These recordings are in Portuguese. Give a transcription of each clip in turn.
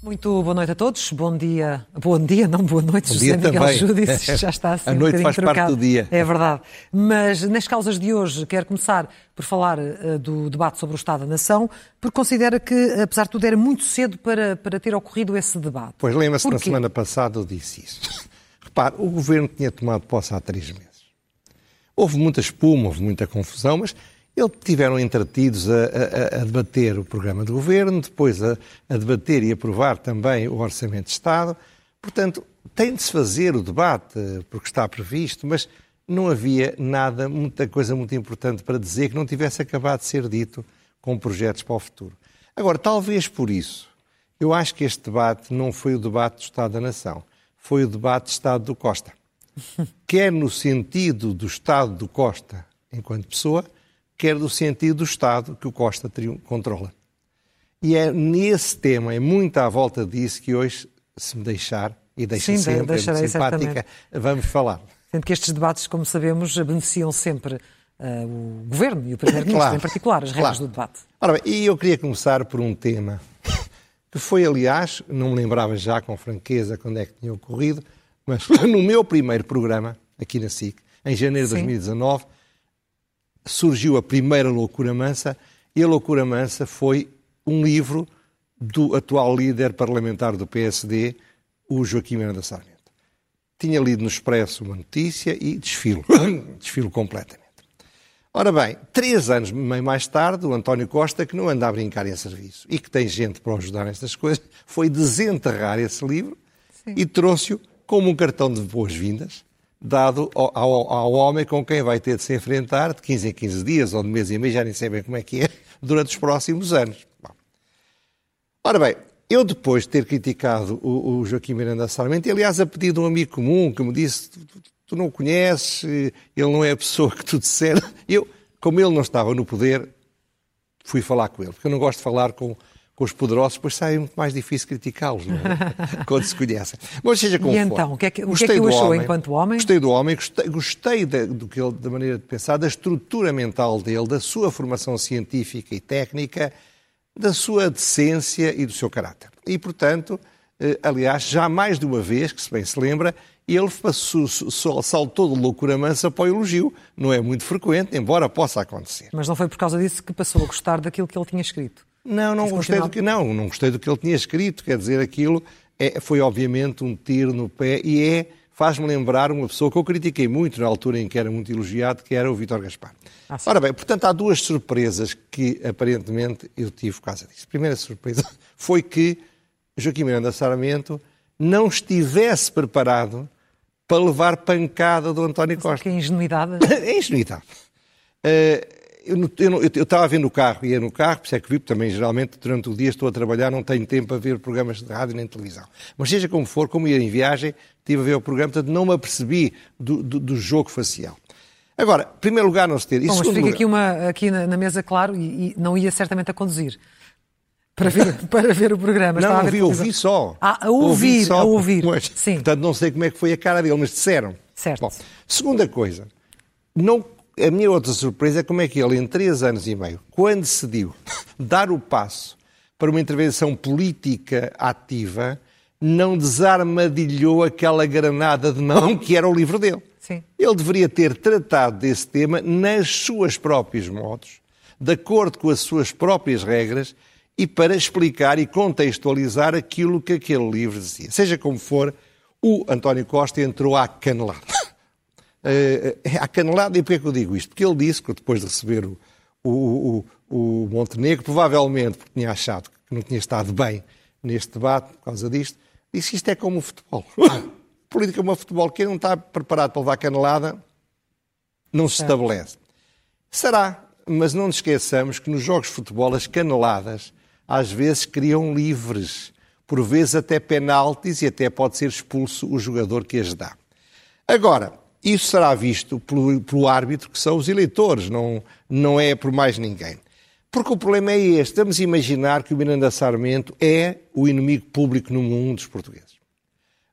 Muito boa noite a todos. Bom dia. Bom dia, não boa noite, Bom José dia Miguel também. Júdice. Já está assim A um noite bocadinho faz parte trocado. do dia. É verdade. Mas nas causas de hoje, quero começar por falar eh, do debate sobre o Estado da Nação, porque considera que, apesar de tudo, era muito cedo para, para ter ocorrido esse debate. Pois lembra-se, na semana passada eu disse isso. Repare, o governo tinha tomado posse há três meses. Houve muita espuma, houve muita confusão, mas eles tiveram entretidos a, a- a debater o programa de governo, depois a, a debater e aprovar também o Orçamento de Estado. Portanto, tem de se fazer o debate, eh, porque está previsto, mas não havia nada, muita coisa muito importante para dizer que não tivesse acabado de ser dito com projetos para o futuro. Agora, talvez por isso, eu acho que este debate não foi o debate do Estado da Nação, foi o debate do Estado do Costa. Quer no sentido do Estado do Costa enquanto pessoa, quer no sentido do Estado que o Costa controla. E é nesse tema, é muito à volta disso que hoje, se me deixar, e deixa Sim, sempre, é simpática, vamos falar. Sendo que estes debates, como sabemos, beneficiam sempre eh, o Governo e o Primeiro-Ministro, Claro, em particular, as regras claro. do debate. Ora bem, e eu queria começar por um tema que foi, aliás, não me lembrava já com franqueza quando é que tinha ocorrido, mas no meu primeiro programa, aqui na SIC, em janeiro de Sim. 2019, surgiu a primeira Loucura Mansa, e a Loucura Mansa foi um livro do atual líder parlamentar do PSD, o Joaquim Miranda Sarmento. Tinha lido no Expresso uma notícia e desfilo, desfilo completamente. Ora bem, três anos mais tarde, o António Costa, que não anda a brincar em serviço e que tem gente para o ajudar nestas coisas, foi desenterrar esse livro e trouxe-o como um cartão de boas-vindas, dado ao, ao- ao homem com quem vai ter de se enfrentar de 15 em 15 dias ou de mês em mês, já nem sei bem como é que é, durante os próximos anos. Bom. Ora bem, eu depois de ter criticado o, o Joaquim Miranda Sarmento, aliás a pedido de um amigo comum que me disse, tu, não o conheces, ele não é a pessoa que tu disser, eu, como ele não estava no poder, fui falar com ele, porque eu não gosto de falar com, com os poderosos, pois sai muito mais difícil criticá-los, é? quando se conhecem. Mas seja como E for. então, o que é que- o que é que achou enquanto homem? Gostei do homem, gostei, gostei da, do que ele, da maneira de pensar, da estrutura mental dele, da sua formação científica e técnica, da sua decência e do seu caráter. E, portanto, eh, aliás, já mais de uma vez, que se bem se lembra, ele passou, saltou de loucura mansa para o elogio. Não é muito frequente, embora possa acontecer. Mas não foi por causa disso que passou a gostar daquilo que ele tinha escrito. Não, não gostei do que não, não gostei do que ele tinha escrito. Quer dizer, aquilo é- foi obviamente um tiro no pé e é faz-me lembrar uma pessoa que eu critiquei muito na altura em que era muito elogiado, que era o Vítor Gaspar. Ah, sim. Ora bem, portanto há duas surpresas que aparentemente eu tive por causa disso. A primeira surpresa foi que Joaquim Miranda Sarmento não estivesse preparado para levar pancada do António Costa. Que é ingenuidade. É ingenuidade. Eh, eu, estava a ver no carro, ia no carro, por isso é que vi, porque também geralmente durante o dia estou a trabalhar, não tenho tempo a ver programas de rádio nem de televisão. Mas seja como for, como ia em viagem, estive a ver o programa, portanto não me apercebi do, do- do jogo facial. Agora, em primeiro lugar, não se ter. E Bom, mas fica lugar, aqui, uma, aqui na, na mesa, claro, e, e não ia certamente a conduzir. Para ver, para ver o programa. Não, ouvi, ouvi só. Ah, a ouvir, só, a ouvir. Pois, Sim. Portanto, não sei como é que foi a cara dele, mas disseram. Certo. Bom, segunda coisa, não, a minha outra surpresa é como é que ele, em três anos e meio, quando decidiu dar o passo para uma intervenção política ativa, não desarmadilhou aquela granada de mão que era o livro dele. Sim. Ele deveria ter tratado desse tema nas suas próprios modos, de acordo com as suas próprias regras e para explicar e contextualizar aquilo que aquele livro dizia. Seja como for, o António Costa entrou à canelada. Eh, à canelada, e porquê que eu digo isto? Porque ele disse que depois de receber o, o, o, o Montenegro, provavelmente porque tinha achado que não tinha estado bem neste debate por causa disto, disse que isto é como o futebol. Política é como o futebol. Quem não está preparado para levar canelada não se estabelece. Será, mas não nos esqueçamos que nos jogos de futebol as caneladas às vezes criam livres, por vezes até penaltis e até pode ser expulso o jogador que as dá. Agora, isso será visto pelo, pelo árbitro, que são os eleitores, não, não é por mais ninguém. Porque o problema é este. Vamos imaginar que o Miranda Sarmento é o inimigo público no mundo dos portugueses.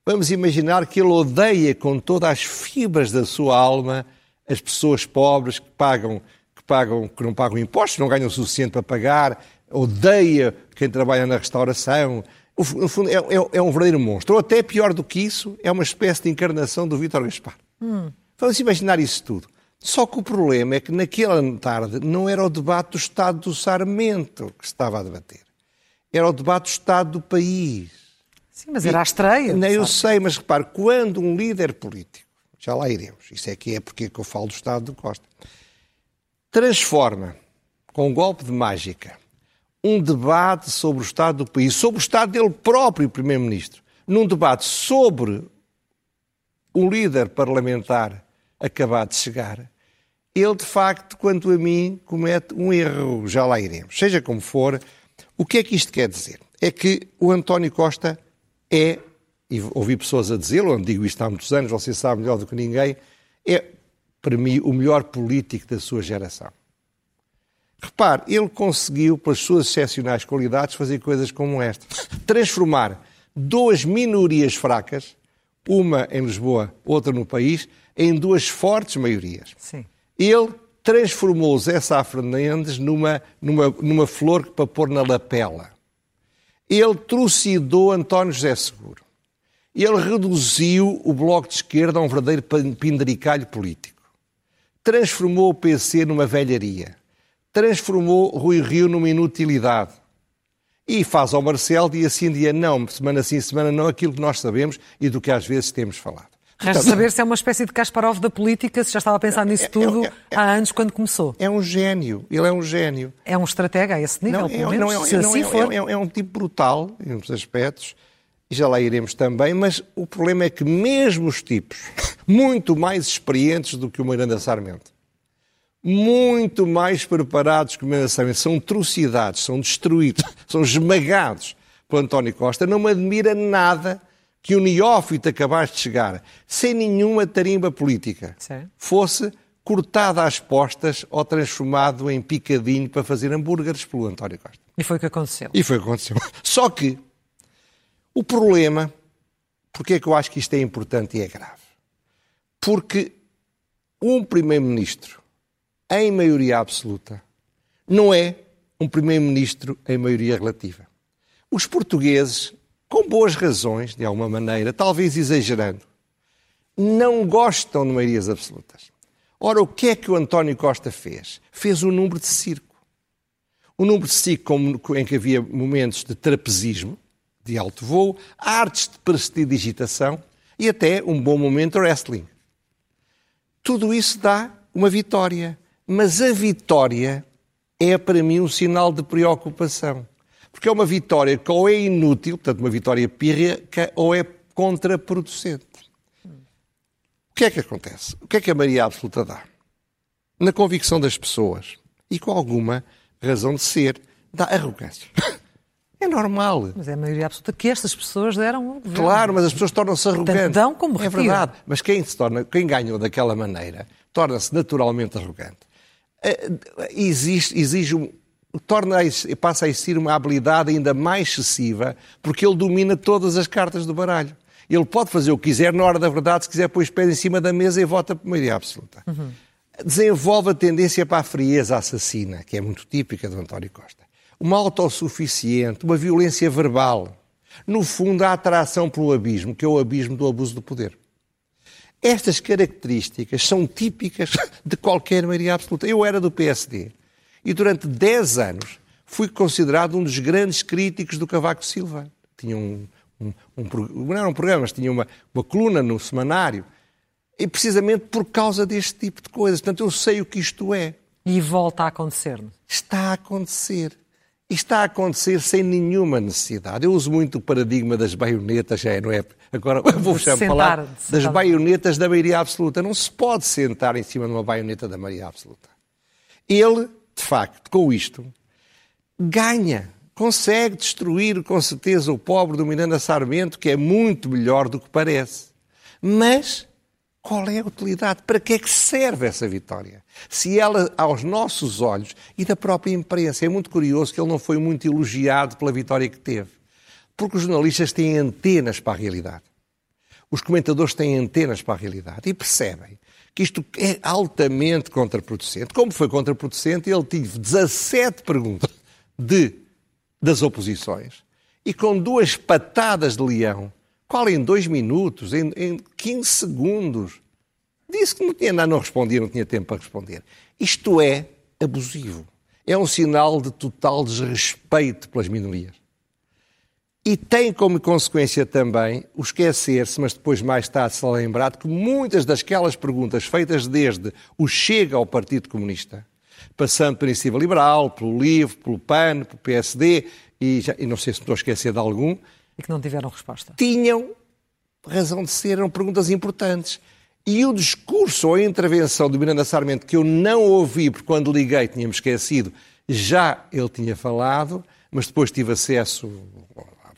Vamos imaginar que ele odeia com todas as fibras da sua alma as pessoas pobres que pagam, que pagam, que não pagam impostos, não ganham o suficiente para pagar, odeia quem trabalha na restauração. No fundo, é, é, é um verdadeiro monstro. Ou até pior do que isso, é uma espécie de encarnação do Vítor Gaspar. Hum. Vamos imaginar isso tudo. Só que o problema é que naquela tarde não era o debate do Estado do Sarmento que se estava a debater. Era o debate do Estado do país. Sim, mas era a estreia. Nem eu sei, mas repare, quando um líder político, já lá iremos, isso é que é porque é que eu falo do Estado do Costa, transforma, com um golpe de mágica, um debate sobre o Estado do país, sobre o Estado dele próprio, Primeiro-Ministro, num debate sobre um líder parlamentar acabado de chegar, ele, de facto, quanto a mim, comete um erro. Já lá iremos. Seja como for, o que é que isto quer dizer? É que o António Costa é, e ouvi pessoas a dizê-lo, digo isto há muitos anos, você sabe melhor do que ninguém, é, para mim, o melhor político da sua geração. Repare, ele conseguiu, pelas suas excepcionais qualidades, fazer coisas como esta. Transformar duas minorias fracas, uma em Lisboa, outra no país, em duas fortes maiorias. Sim. Ele transformou Zé Sá Fernandes numa, numa, numa flor para pôr na lapela. Ele trucidou António José Seguro. Ele reduziu o Bloco de Esquerda a um verdadeiro pindaricalho político. Transformou o PC numa velharia. Transformou Rui Rio numa inutilidade. E faz ao Marcelo dia sim, dia não, semana sim, semana não, aquilo que nós sabemos e do que às vezes temos falado. Resta saber se é uma espécie de Kasparov da política, se já estava a pensar nisso é, é, tudo é, é, há anos quando começou. É um gênio, ele é um gênio. É um estratega a esse nível, não, pelo menos, não, se assim for. É, um tipo brutal, em muitos aspectos, e já lá iremos também, mas o problema é que mesmo os tipos, muito mais experientes do que o Miranda Sarmento, muito mais preparados que o Sarmento, são trucidados, são destruídos, são esmagados por António Costa, não me admira nada que o neófito acabaste de chegar, sem nenhuma tarimba política, Sim. fosse cortado às postas ou transformado em picadinho para fazer hambúrgueres pelo António Costa. E foi o que aconteceu. E foi o que aconteceu. Só que o problema, porque é que eu acho que isto é importante e é grave? Porque um primeiro-ministro em maioria absoluta não é um primeiro-ministro em maioria relativa. Os portugueses com boas razões, de alguma maneira, talvez exagerando, não gostam de maiorias absolutas. Ora, o que é que o António Costa fez? Fez um número de circo. Um número de circo em que havia momentos de trapezismo, de alto voo, artes de prestidigitação e até um bom momento wrestling. Tudo isso dá uma vitória. Mas a vitória é para mim um sinal de preocupação. Porque é uma vitória que ou é inútil, portanto, uma vitória pírrea, ou é contraproducente. O que é que acontece? O que é que a Maria Absoluta dá? Na convicção das pessoas, e com alguma razão de ser, dá arrogância. É normal. Mas é a maioria absoluta que estas pessoas deram ao governo. Claro, mas as pessoas tornam-se arrogantes. Dão como É verdade. Mas quem, se torna, quem ganhou daquela maneira torna-se naturalmente arrogante. Eh, existe, exige um, torna a, passa a existir uma habilidade ainda mais excessiva, porque ele domina todas as cartas do baralho. Ele pode fazer o que quiser, na hora da verdade, se quiser pôr os pés em cima da mesa e vota por maioria absoluta. Uhum. Desenvolve a tendência para a frieza assassina, que é muito típica do António Costa. Uma autossuficiente, uma violência verbal. No fundo, a atração pelo abismo, que é o abismo do abuso do poder. Estas características são típicas de qualquer maioria absoluta. Eu era do PSD e durante 10 anos fui considerado um dos grandes críticos do Cavaco Silva. Tinha um, um, um não era um programa, mas tinha uma, uma coluna no semanário. E precisamente por causa deste tipo de coisas. Portanto, eu sei o que isto é. E volta a acontecer. Está a acontecer. Está a acontecer sem nenhuma necessidade. Eu uso muito o paradigma das baionetas, já é, não é? Agora vou sentar, falar das baionetas da maioria absoluta. Não se pode sentar em cima de uma baioneta da maioria absoluta. Ele de facto, com isto, ganha, consegue destruir com certeza o pobre do Miranda Sarmento, que é muito melhor do que parece. Mas qual é a utilidade? Para que é que serve essa vitória? Se ela, aos nossos olhos e da própria imprensa, é muito curioso que ele não foi muito elogiado pela vitória que teve. Porque os jornalistas têm antenas para a realidade. os comentadores têm antenas para a realidade e percebem que isto é altamente contraproducente. Como foi contraproducente, ele teve 17 perguntas de, das oposições e com duas patadas de leão, qual em dois minutos, em, em 15 segundos, disse que não tinha nada, não respondia, não tinha tempo para responder. Isto é abusivo. É um sinal de total desrespeito pelas minorias. E tem como consequência também o esquecer-se, mas depois mais tarde se lembrar, que muitas dasquelas perguntas feitas desde o Chega ao Partido Comunista, passando pela Iniciativa Liberal, pelo LIVRE, pelo PAN, pelo PSD, e, já, e não sei se estou a esquecer de algum... E que não tiveram resposta. Tinham razão de ser, eram perguntas importantes. E o discurso ou a intervenção do Miranda Sarmento, que eu não ouvi, porque quando liguei tínhamos esquecido, já ele tinha falado, mas depois tive acesso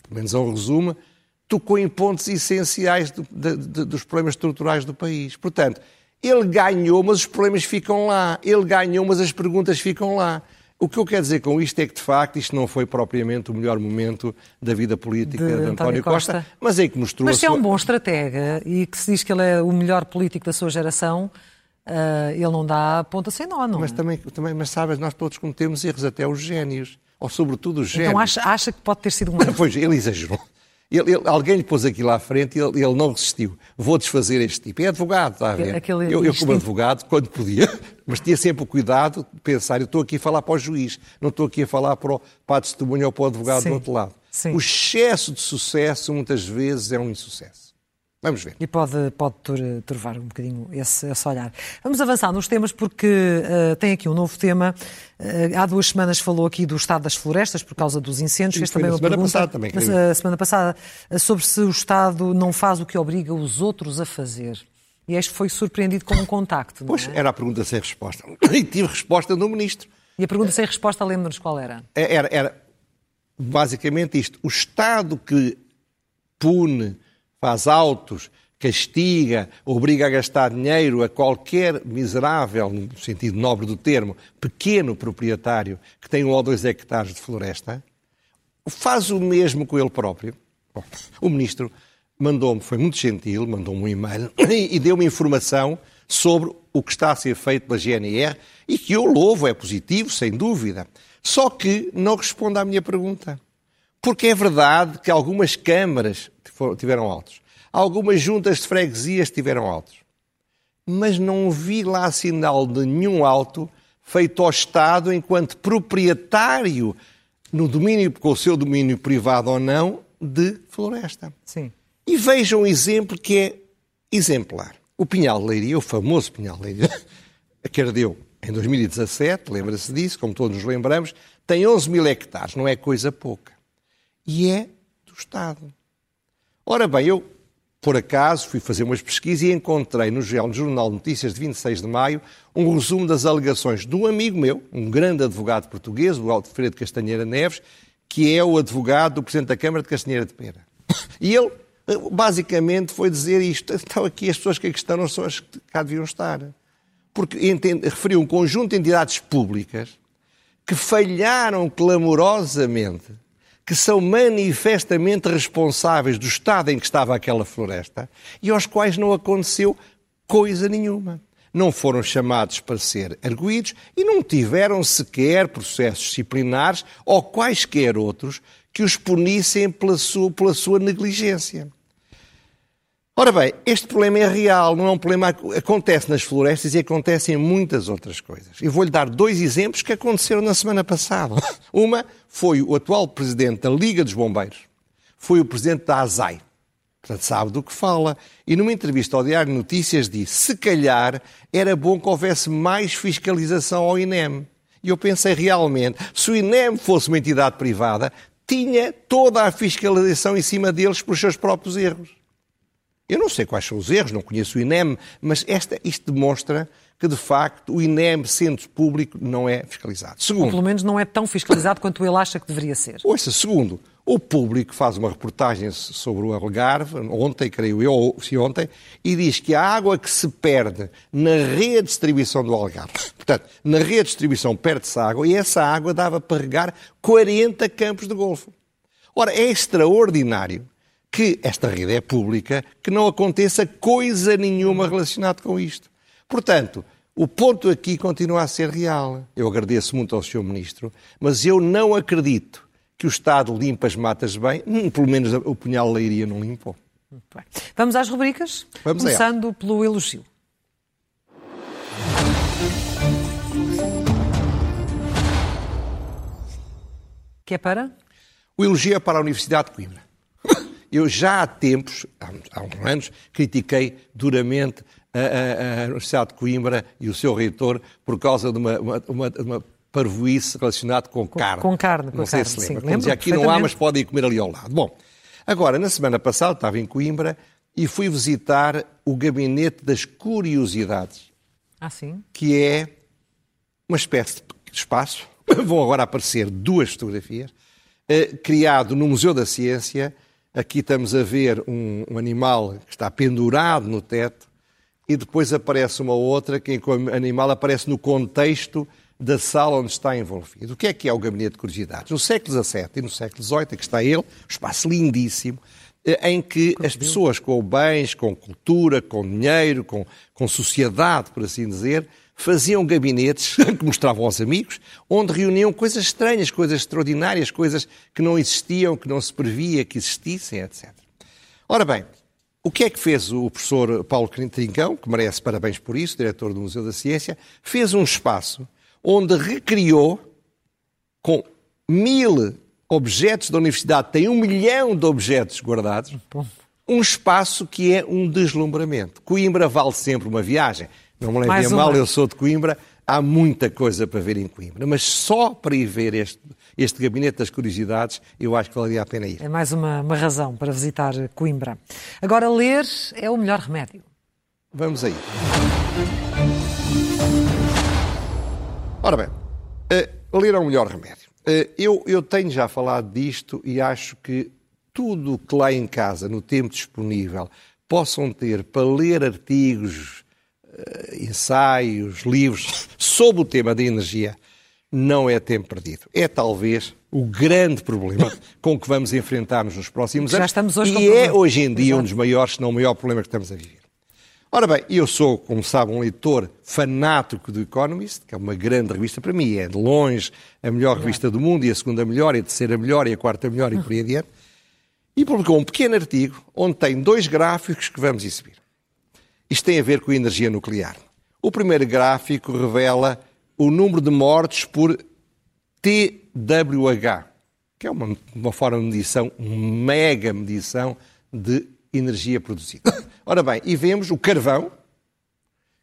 pelo menos ao resumo, tocou em pontos essenciais do, de, de, dos problemas estruturais do país. Portanto, ele ganhou, mas os problemas ficam lá. Ele ganhou, mas as perguntas ficam lá. O que eu quero dizer com isto é que, de facto, isto não foi propriamente o melhor momento da vida política de, de António, António Costa, Costa, mas é que mostrou... Mas se é um bom estratega e que se diz que ele é o melhor político da sua geração, uh, ele não dá ponta sem nó, não mas é? Também, também, mas sabes, nós todos cometemos erros, até os génios ou sobretudo os géneros. Então acha, acha que pode ter sido um Pois, ele exagerou. Ele, ele, alguém lhe pôs aqui lá à frente e ele, ele, não resistiu. Vou desfazer este tipo. É advogado, está a ver? Aquele eu, eu, como advogado, quando podia, mas tinha sempre o cuidado de pensar, eu estou aqui a falar para o juiz, não estou aqui a falar para o, para a testemunha ou para o advogado Sim. do outro lado. Sim. O excesso de sucesso, muitas vezes, é um insucesso. Vamos ver. E pode, pode turvar um bocadinho esse, esse olhar. Vamos avançar nos temas porque uh, tem aqui um novo tema. Uh, há duas semanas falou aqui do estado das florestas por causa dos incêndios. Fez também uma semana pergunta, passada também. Na semana passada sobre se o Estado não faz o que obriga os outros a fazer. E este foi surpreendido com um contacto. Pois, é? era a pergunta sem resposta. E tive resposta do Ministro. E a pergunta sem resposta, lembra-nos qual era? É, era? Era basicamente isto. O Estado que pune faz autos, castiga, obriga a gastar dinheiro a qualquer miserável, no sentido nobre do termo, pequeno proprietário que tem um ou dois hectares de floresta, faz o mesmo com ele próprio. Bom, o ministro mandou-me, foi muito gentil, mandou-me um e-mail e deu-me informação sobre o que está a ser feito pela GNR e que eu louvo, é positivo, sem dúvida. Só que não responde à minha pergunta. Porque é verdade que algumas câmaras tiveram altos, algumas juntas de freguesias tiveram altos. Mas não vi lá sinal de nenhum alto feito ao Estado enquanto proprietário no domínio, com o seu domínio privado ou não, de floresta. Sim. E vejam um exemplo que é exemplar. O Pinhal de Leiria, o famoso Pinhal de Leiria, que ardeu em 2017, lembra-se disso, como todos nos lembramos, tem 11 mil hectares, não é coisa pouca e é do Estado. Ora bem, eu, por acaso, fui fazer umas pesquisas e encontrei no Jornal Notícias de 26 de maio um resumo das alegações de um amigo meu, um grande advogado português, o Alfredo Castanheira Neves, que é o advogado do Presidente da Câmara de Castanheira de Pera. E ele, basicamente, foi dizer isto. Estão aqui as pessoas que aqui estão não são as que cá deviam estar. Porque referiu um conjunto de entidades públicas que falharam clamorosamente que são manifestamente responsáveis do estado em que estava aquela floresta e aos quais não aconteceu coisa nenhuma. Não foram chamados para ser arguídos e não tiveram sequer processos disciplinares ou quaisquer outros que os punissem pela sua, pela sua negligência. Ora bem, este problema é real, não é um problema que acontece nas florestas e acontece em muitas outras coisas. Eu vou-lhe dar dois exemplos que aconteceram na semana passada. Uma foi o atual presidente da Liga dos Bombeiros, foi o presidente da ASAI, portanto sabe do que fala, e numa entrevista ao Diário Notícias disse se calhar era bom que houvesse mais fiscalização ao INEM. E eu pensei realmente, se o INEM fosse uma entidade privada, tinha toda a fiscalização em cima deles por seus próprios erros. Eu não sei quais são os erros, não conheço o INEM, mas esta, isto demonstra que, de facto, o INEM, sendo público, não é fiscalizado. Segundo, Ou pelo menos não é tão fiscalizado quanto ele acha que deveria ser. Ouça, segundo, o público faz uma reportagem sobre o Algarve, ontem, creio eu, ou se ontem, e diz que a água que se perde na rede de distribuição do Algarve, portanto, na rede de distribuição perde-se água, e essa água dava para regar 40 campos de golfo. Ora, é extraordinário que esta rede é pública, que não aconteça coisa nenhuma relacionada com isto. Portanto, o ponto aqui continua a ser real. Eu agradeço muito ao Sr. Ministro, mas eu não acredito que o Estado limpa as matas bem, hum, pelo menos o punhal leiria não limpou. Vamos às rubricas? Vamos Começando pelo elogio. Que é para? O elogio é para a Universidade de Coimbra. Eu já há tempos, há uns anos, critiquei duramente a, a, a, Universidade de Coimbra e o seu reitor por causa de uma, uma, uma, uma parvoíce relacionada com, com carne. Com carne, com Não sei carne, se lembra. sim, lembro aqui não há, mas podem comer ali ao lado. Bom, agora, na semana passada, estava em Coimbra e fui visitar o Gabinete das Curiosidades. Ah, sim? Que é uma espécie de espaço, vão agora aparecer duas fotografias, eh, criado no Museu da Ciência. Aqui estamos a ver um, um, animal que está pendurado no teto e depois aparece uma outra que o animal aparece no contexto da sala onde está envolvido. O que é que é o Gabinete de Curiosidades? No século XVII e no século XVIII, aqui está ele, um espaço lindíssimo, eh, em que as pessoas com bens, com cultura, com dinheiro, com, com sociedade, por assim dizer, faziam gabinetes que mostravam aos amigos, onde reuniam coisas estranhas, coisas extraordinárias, coisas que não existiam, que não se previa que existissem, etc. Ora bem, o que é que fez o professor Paulo Trincão, que merece parabéns por isso, diretor do Museu da Ciência, fez um espaço onde recriou com mil objetos da universidade, tem um milhão de objetos guardados, um espaço que é um deslumbramento. Coimbra vale sempre uma viagem. Não me levem a mal, eu sou de Coimbra, há muita coisa para ver em Coimbra, mas só para ir ver este, este gabinete das curiosidades, eu acho que valeria a pena ir. É mais uma, uma razão para visitar Coimbra. Agora, ler é o melhor remédio. Vamos aí. Ora bem, uh, ler é o melhor remédio. Uh, eu, eu tenho já falado disto e acho que tudo que lá em casa, no tempo disponível, possam ter para ler artigos, ensaios, livros sobre o tema da energia, não é tempo perdido. É talvez o grande problema com que vamos enfrentar-nos nos próximos Já anos. estamos hoje e é hoje em dia Exato. um dos maiores, se não o maior problema que estamos a viver. Ora bem, eu sou, como sabe, um leitor fanático do Economist, que é uma grande revista para mim, é de longe a melhor revista do mundo, e a segunda melhor, e a terceira melhor, e a quarta melhor, e por aí adiante. E publicou um pequeno artigo onde tem dois gráficos que vamos exibir. Isto tem a ver com a energia nuclear. O primeiro gráfico revela o número de mortes por TWH, que é uma, uma forma de medição, uma mega medição de energia produzida. Ora bem, e vemos o carvão,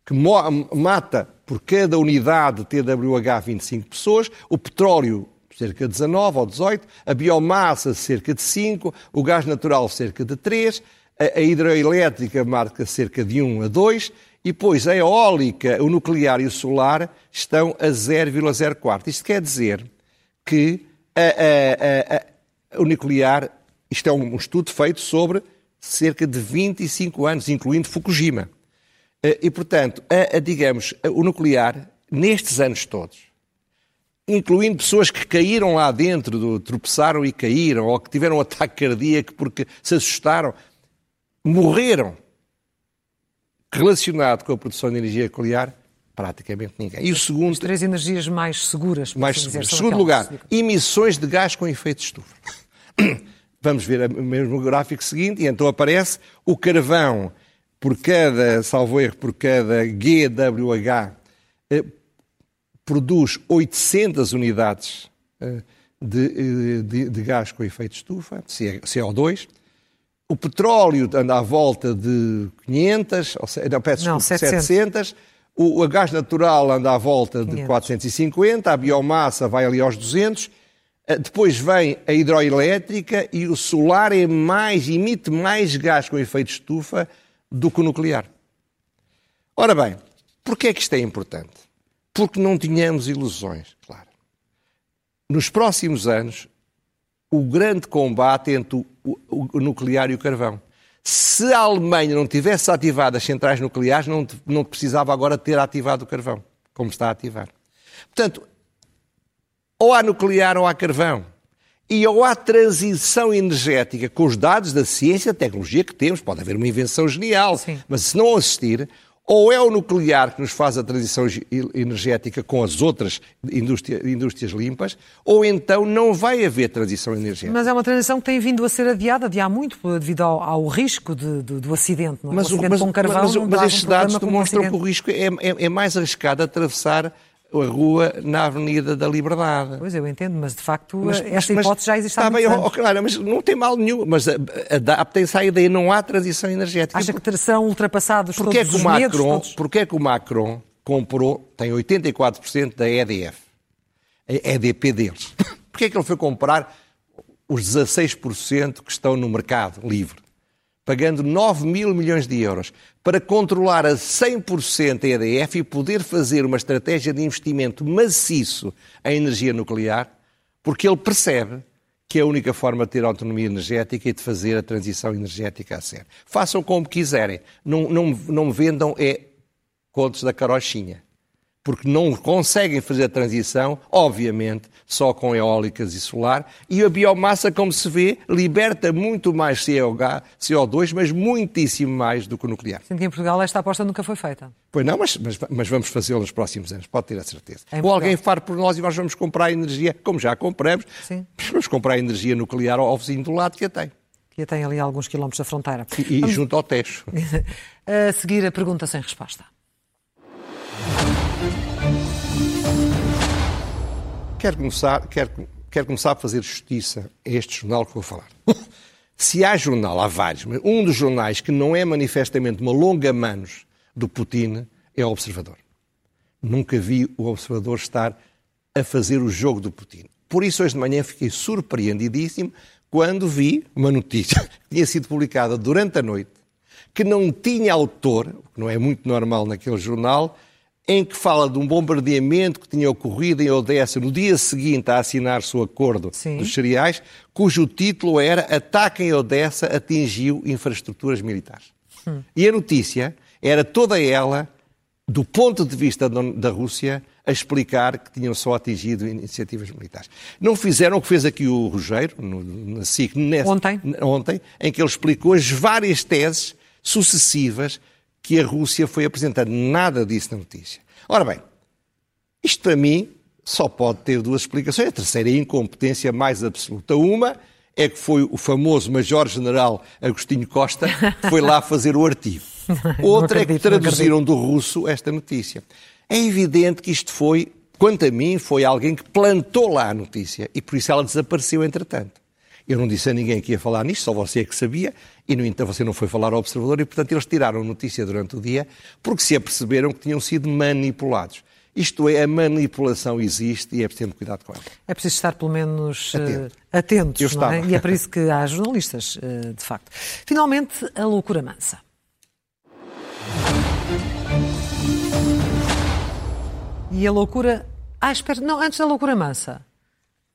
que mata por cada unidade de TWH 25 pessoas, o petróleo cerca de 19 ou 18, a biomassa cerca de 5, o gás natural cerca de 3, a, hidroelétrica marca cerca de 1 a 2, e depois a eólica, o nuclear e o solar estão a 0,04. Isto quer dizer que a, a, o nuclear, isto é um estudo feito sobre cerca de 25 anos, incluindo Fukushima. Eh, e, portanto, digamos, o nuclear, nestes anos todos, incluindo pessoas que caíram lá dentro, tropeçaram e caíram, ou que tiveram um ataque cardíaco porque se assustaram, morreram relacionado com a produção de energia nuclear, praticamente ninguém. E o segundo... As três energias mais seguras. Mais assim seguras. Segundo lugar, emissões de gás com efeito de estufa. Vamos ver o mesmo gráfico seguinte, e então aparece o carvão por cada, salvo erro, por cada GWH, eh, produz 800 unidades eh, de, eh, de, de, gás com efeito de estufa, CO2. O petróleo anda à volta de 500, ou seja, não, peço não, 700. 700. O, o gás natural anda à volta de 500. 450, a biomassa vai ali aos 200 eh, depois vem a hidroelétrica e o solar é mais, emite mais gás com efeito estufa do que o nuclear. Ora bem, porquê é que isto é importante? Porque não tínhamos ilusões, claro. Nos próximos anos, o grande combate entre o, o, o nuclear e o carvão. Se a Alemanha não tivesse ativado as centrais nucleares, não, não precisava agora ter ativado o carvão, como está a ativar. Portanto, ou há nuclear ou há carvão. E ou há transição energética com os dados da ciência e da tecnologia que temos, pode haver uma invenção genial, Sim. mas se não assistir, ou é o nuclear que nos faz a transição energética com as outras indústria, indústrias limpas, ou então não vai haver transição energética. Mas é uma transição que tem vindo a ser adiada, adiar muito, devido ao, ao risco de, de, do acidente. Não é? Mas, o acidente mas, com carvão mas, mas estes um dados demonstram que o risco é, é, é mais arriscado atravessar a rua na Avenida da Liberdade. Pois eu entendo, mas de facto mas, esta mas, hipótese já existe há bem, oh, claro, mas não tem mal nenhum. Mas adaptem-se à ideia, não há transição energética. Acha que são ultrapassados porque todos é que o os Macron, medos? Todos... Porquê é que o Macron comprou, tem 84% da EDF, a EDP deles? Porquê é que ele foi comprar os 16% que estão no mercado livre? Pagando 9 mil milhões de euros, para controlar a 100% a EDF e poder fazer uma estratégia de investimento maciço em energia nuclear, porque ele percebe que é a única forma de ter autonomia energética e de fazer a transição energética a sério. Façam como quiserem, não, não, não vendam é contos da carochinha porque não conseguem fazer a transição, obviamente, só com eólicas e solar, e a biomassa, como se vê, liberta muito mais CO2, mas muitíssimo mais do que o nuclear. Sendo que em Portugal esta aposta nunca foi feita. Pois não, mas, mas, mas vamos fazê-la nos próximos anos, pode ter a certeza. Ou alguém far por nós e nós vamos comprar energia, como já compramos, Sim. vamos comprar energia nuclear ao vizinho do lado que a tem. Que a tem ali a alguns quilómetros da fronteira. E, e vamos... junto ao Tejo. a seguir a pergunta sem resposta. Quero começar, quero, quero começar a fazer justiça a este jornal que vou falar. Se há jornal, há vários, mas um dos jornais que não é manifestamente uma longa-manos do Putin é o Observador. Nunca vi o Observador estar a fazer o jogo do Putin. Por isso, hoje de manhã fiquei surpreendidíssimo quando vi uma notícia que tinha sido publicada durante a noite, que não tinha autor, o que não é muito normal naquele jornal, em que fala de um bombardeamento que tinha ocorrido em Odessa no dia seguinte a assinar-se o acordo Sim. dos cereais, cujo título era Ataque em Odessa atingiu infraestruturas militares. Hum. E a notícia era toda ela, do ponto de vista da Rússia, a explicar que tinham só atingido iniciativas militares. Não fizeram o que fez aqui o Rogério, no, na SIC, nesse, ontem. ontem, em que ele explicou as várias teses sucessivas que a Rússia foi apresentando. Nada disso na notícia. Ora bem, isto para mim só pode ter duas explicações. A terceira é a incompetência mais absoluta. Uma é que foi o famoso Major-General Agostinho Costa que foi lá fazer o artigo. Outra acredito, é que traduziram do russo esta notícia. É evidente que isto foi, quanto a mim, foi alguém que plantou lá a notícia e por isso ela desapareceu entretanto. Eu não disse a ninguém que ia falar nisto, só você é que sabia, e no entanto você não foi falar ao observador, e portanto eles tiraram notícia durante o dia porque se aperceberam que tinham sido manipulados. Isto é, a manipulação existe e é preciso ter cuidado com ela. É preciso estar, pelo menos, Atento. uh, atentos. Estava. É? E é para isso que há jornalistas, uh, de facto. Finalmente, a loucura mansa. E a loucura. Ah, espera, não, antes da loucura mansa.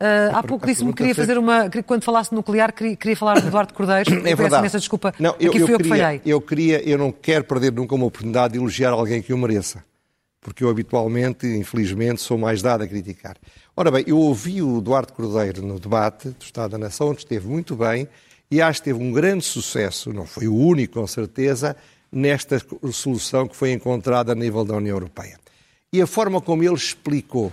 Uh, há pouco disse-me que queria fazer uma. Quando falasse nuclear, queria, queria falar de Eduardo Cordeiro. É verdade. Essa desculpa. Não, eu, Aqui fui eu, eu, que falhei. Eu queria, eu não quero perder nunca uma oportunidade de elogiar alguém que o mereça. Porque eu habitualmente, infelizmente, sou mais dado a criticar. Ora bem, eu ouvi o Eduardo Cordeiro no debate do Estado da Nação, onde esteve muito bem e acho que teve um grande sucesso, não foi o único, com certeza, nesta solução que foi encontrada a nível da União Europeia. E a forma como ele explicou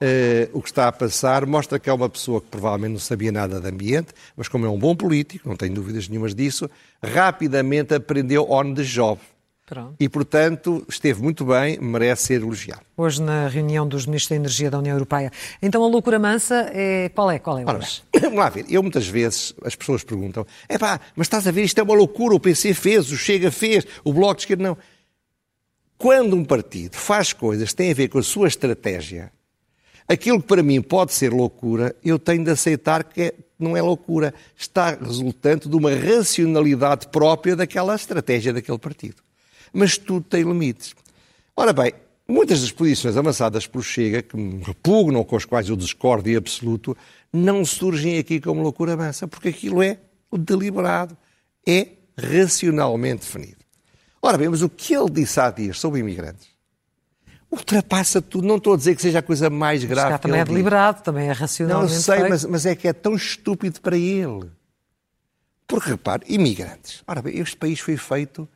Uh, o que está a passar mostra que é uma pessoa que provavelmente não sabia nada de ambiente, mas como é um bom político, não tenho dúvidas nenhumas disso, rapidamente aprendeu on the job. Pronto. E, portanto, esteve muito bem, merece ser elogiado. Hoje, na reunião dos ministros da Energia da União Europeia. Então, a loucura mansa, é... qual é? Qual é Ora, Vamos lá ver. Eu, muitas vezes, as pessoas perguntam, é pá, mas estás a ver, isto é uma loucura, o PC fez, o Chega fez, o Bloco de Esquerda não. Quando um partido faz coisas que têm a ver com a sua estratégia, Aquilo que para mim pode ser loucura, eu tenho de aceitar que é, não é loucura. Está resultante de uma racionalidade própria daquela estratégia daquele partido. Mas tudo tem limites. Ora bem, muitas das posições avançadas por Chega, que me repugnam, com as quais eu discordo em absoluto, não surgem aqui como loucura avança, porque aquilo é deliberado, é racionalmente definido. Ora bem, mas o que ele disse há dias sobre imigrantes ultrapassa tudo. Não estou a dizer que seja a coisa mais grave. Mas também é deliberado, também é racionalmente Não, sei, mas, mas, é que é tão estúpido para ele. Porque, repare, imigrantes. Ora bem, este país foi feito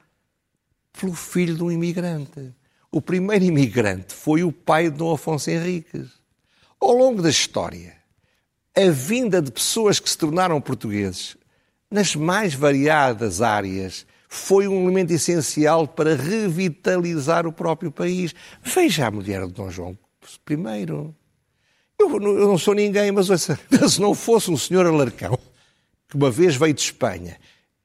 pelo filho de um imigrante. O primeiro imigrante foi o pai de Dom Afonso Henriques. Ao longo da história, a vinda de pessoas que se tornaram portugueses nas mais variadas áreas foi um elemento essencial para revitalizar o próprio país. Veja a mulher de Dom João I. Eu, eu não sou ninguém, mas se não fosse um senhor Alarcão, que uma vez veio de Espanha,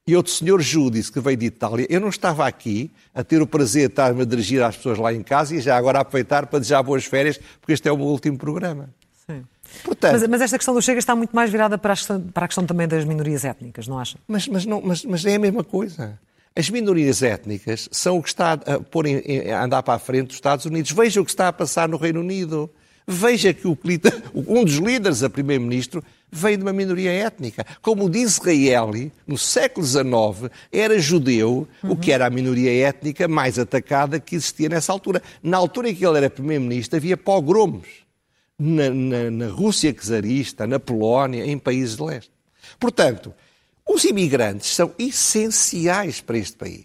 e outro senhor Júdice, que veio de Itália, eu não estava aqui a ter o prazer de estar-me a dirigir às pessoas lá em casa e já agora a aproveitar para desejar boas férias, porque este é o meu último programa. Sim. Portanto, mas, mas, esta questão do Chega está muito mais virada para a questão, para a questão também das minorias étnicas, não acha? Mas, mas, não, mas, mas é a mesma coisa. As minorias étnicas são o que está a, pôr em, a andar para a frente dos Estados Unidos. Veja o que está a passar no Reino Unido. Veja que o, um dos líderes, a primeiro-ministro, veio de uma minoria étnica. Como diz Israel, no século XIX, era judeu, uhum. o que era a minoria étnica mais atacada que existia nessa altura. Na altura em que ele era primeiro-ministro, havia pogromos na, na, na Rússia czarista, na Polónia, em países de leste. Portanto, os imigrantes são essenciais para este país.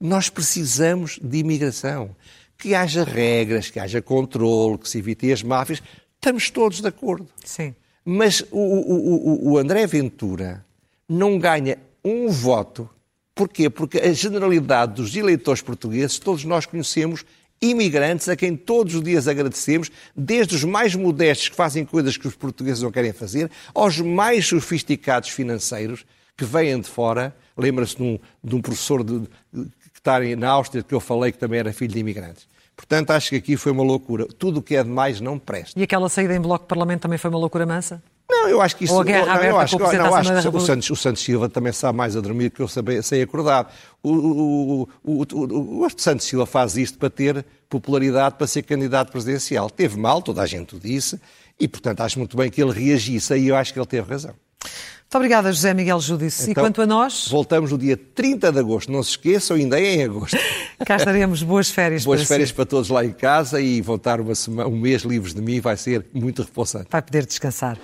Nós precisamos de imigração. Que haja regras, que haja controle, que se evitem as máfias. Estamos todos de acordo. Sim. Mas o, o, o, o André Ventura não ganha um voto. Porquê? Porque a generalidade dos eleitores portugueses, todos nós conhecemos imigrantes a quem todos os dias agradecemos, desde os mais modestos que fazem coisas que os portugueses não querem fazer, aos mais sofisticados financeiros que vêm de fora. Lembra-se de, um, de um, professor de, de, que está na Áustria, que eu falei que também era filho de imigrantes. Portanto, acho que aqui foi uma loucura. Tudo o que é demais não presta. E aquela saída em bloco de Parlamento também foi uma loucura mansa? Não, eu acho que isso. Ou a guerra não, aberta eu acho, não, acho que o Santos, o Santos Silva também sabe mais a dormir que eu sei acordar. O, o, o, o, o Santos Silva faz isto para ter popularidade para ser candidato presidencial. Teve mal, toda a gente o disse, e portanto acho muito bem que ele reagisse. Aí eu acho que ele teve razão. Muito obrigada, José Miguel Judice. Então, e quanto a nós? Voltamos no dia 30 de agosto. Não se esqueçam, ainda é em agosto. Cá estaremos. Boas férias Boas para férias si. para todos lá em casa e voltar uma semana, um mês livres de mim vai ser muito repoussante. Vai poder descansar.